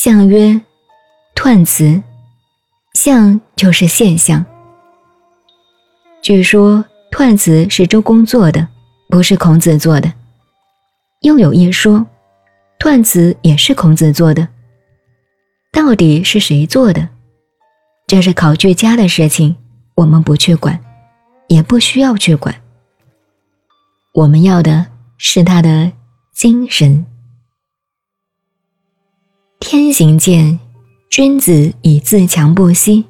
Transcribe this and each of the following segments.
象曰：彖辞。象就是现象。据说彖辞是周公做的，不是孔子做的。又有一说，彖辞也是孔子做的。到底是谁做的？这是考据家的事情，我们不去管，也不需要去管。我们要的是他的精神。天行健，君子以自强不息。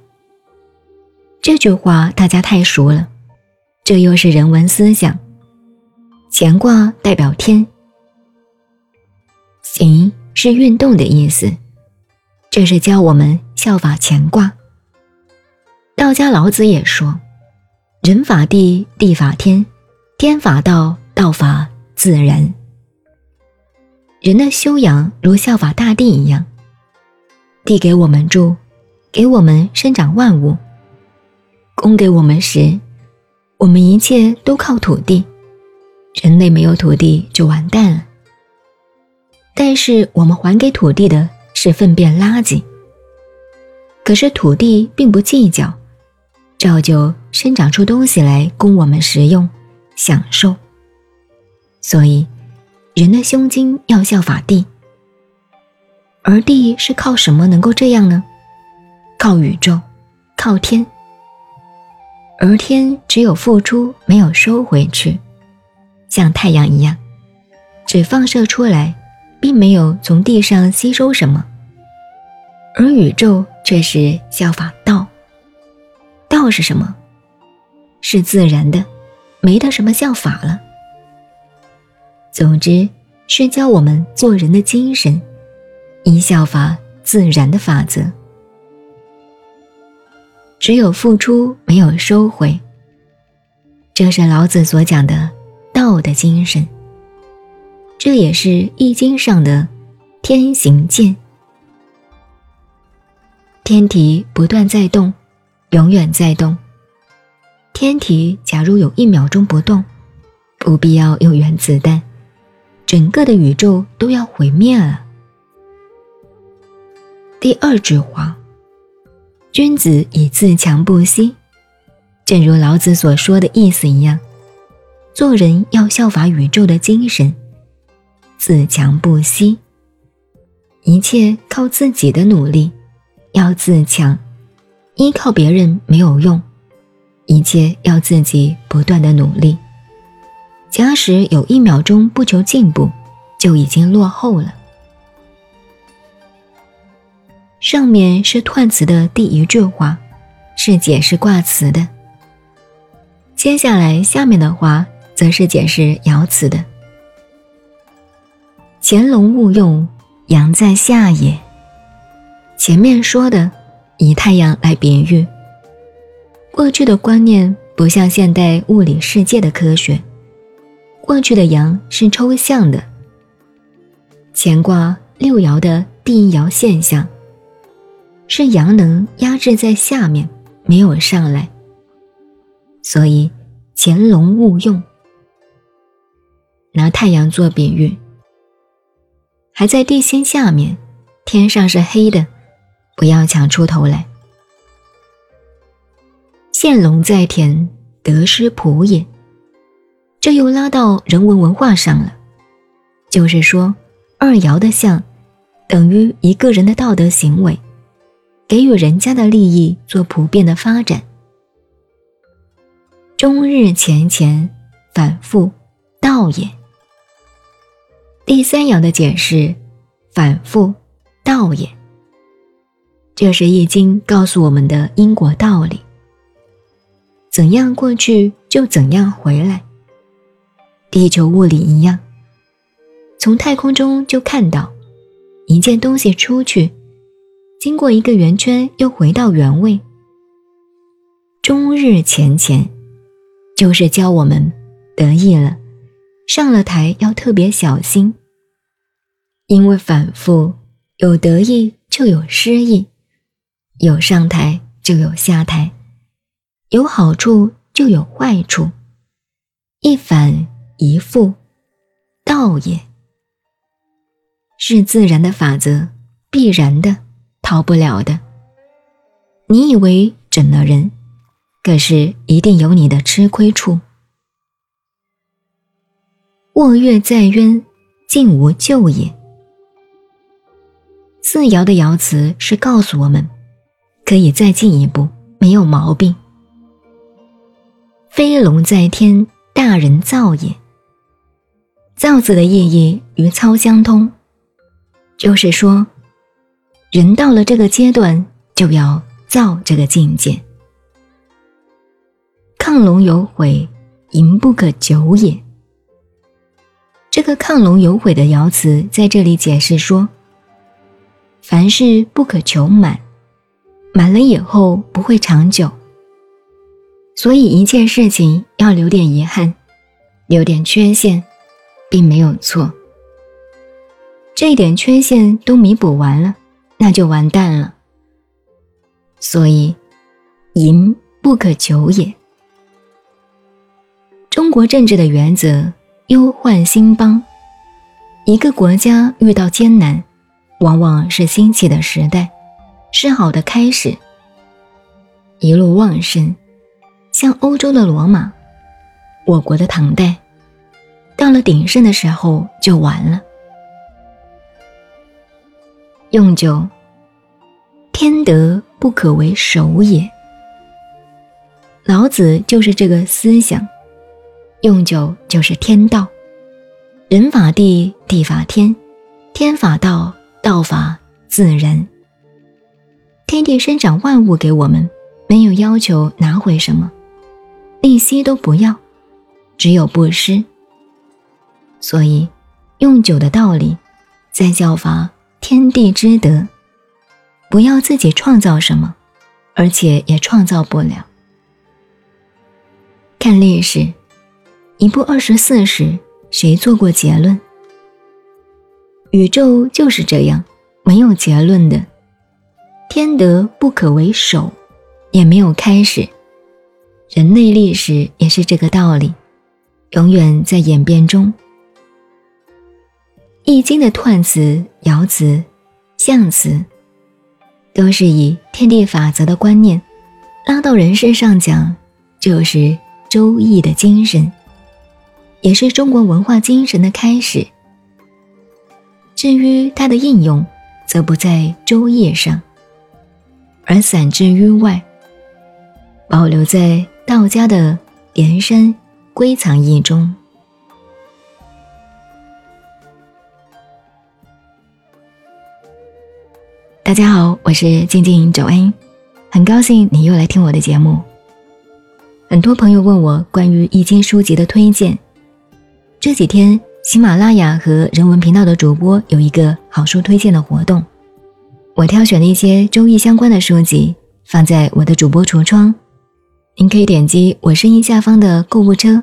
这句话大家太熟了，这又是人文思想。乾卦代表天，行是运动的意思，这是教我们效法乾卦。道家老子也说：“人法地，地法天，天法道，道法自然。”人的修养如效法大地一样，地给我们住，给我们生长万物，供给我们食，我们一切都靠土地。人类没有土地就完蛋了。但是我们还给土地的是粪便垃圾，可是土地并不计较。照旧生长出东西来供我们食用、享受。所以，人的胸襟要效法地，而地是靠什么能够这样呢？靠宇宙，靠天。而天只有付出，没有收回去，像太阳一样，只放射出来，并没有从地上吸收什么。而宇宙却是效法道。道是什么？是自然的，没得什么效法了。总之是教我们做人的精神，以效法自然的法则。只有付出，没有收回。这是老子所讲的道的精神。这也是《易经》上的天行健，天体不断在动。永远在动。天体假如有一秒钟不动，不必要用原子弹，整个的宇宙都要毁灭了。第二句话，君子以自强不息，正如老子所说的意思一样，做人要效法宇宙的精神，自强不息，一切靠自己的努力，要自强。依靠别人没有用，一切要自己不断的努力。假使有一秒钟不求进步，就已经落后了。上面是彖辞的第一句话，是解释卦辞的。接下来下面的话，则是解释爻辞的。潜龙勿用，阳在下也。前面说的。以太阳来比喻。过去的观念不像现代物理世界的科学，过去的阳是抽象的。乾卦六爻的第一爻现象，是阳能压制在下面，没有上来，所以潜龙勿用。拿太阳做比喻，还在地心下面，天上是黑的。不要抢出头来。现龙在田，得失仆也。这又到人文文化上了，就是说，二爻的象，等于一个人的道德行为，给予人家的利益做普遍的发展。终日前乾，反复，道也。第三爻的解释，反复，道也。这是《易经》告诉我们的因果道理。怎样过去就怎样回来。地球物理一样，从太空中就看到一件东西出去，经过一个圆圈又回到原位。终日前前，就是教我们得意了，上了台要特别小心，因为反复有得意就有失意。有上台就有下台，有好处就有坏处，一反一复，道也是自然的法则，必然的，逃不了的。你以为整了人，可是一定有你的吃亏处。卧月在渊，竟无咎也。四爻的爻辞是告诉我们，可以再进一步，没有毛病。飞龙在天，大人造也。造字的意义与操相通，就是说，人到了这个阶段，就要造这个境界。亢龙有悔，淫不可久也。这个亢龙有悔的爻辞在这里解释说，凡事不可求满，满了以后不会长久，所以一件事情要留点遗憾，留点缺陷。并没有错，这一点缺陷都弥补完了，那就完蛋了。所以，淫不可久也。中国政治的原则，忧患兴邦。一个国家遇到艰难，往往是兴起的时代，是好的开始。一路旺盛，像欧洲的罗马，我国的唐代。到了鼎盛的时候就完了。用酒，天德不可为首也。老子就是这个思想。用酒就是天道，人法地，地法天，天法道，道法自然。天地生长万物给我们，没有要求拿回什么，利息都不要，只有布施。所以，用酒的道理，在教法天地之德，不要自己创造什么，而且也创造不了。看历史，一部二十四史，谁做过结论？宇宙就是这样，没有结论的。天德不可为首，也没有开始。人类历史也是这个道理，永远在演变中。《易经》的彖辞、爻辞、象辞，都是以天地法则的观念拉到人身上讲，就是《周易》的精神，也是中国文化精神的开始。至于它的应用，则不在《周易》上，而散之于外，保留在道家的连山归藏易中。大家好，我是静静九恩，很高兴你又来听我的节目。很多朋友问我关于易经书籍的推荐，这几天喜马拉雅和人文频道的主播有一个好书推荐的活动，我挑选了一些周易相关的书籍放在我的主播橱窗，您可以点击我声音下方的购物车，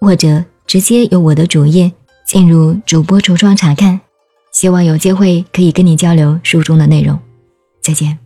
或者直接由我的主页进入主播橱窗查看。希望有机会可以跟你交流书中的内容，再见。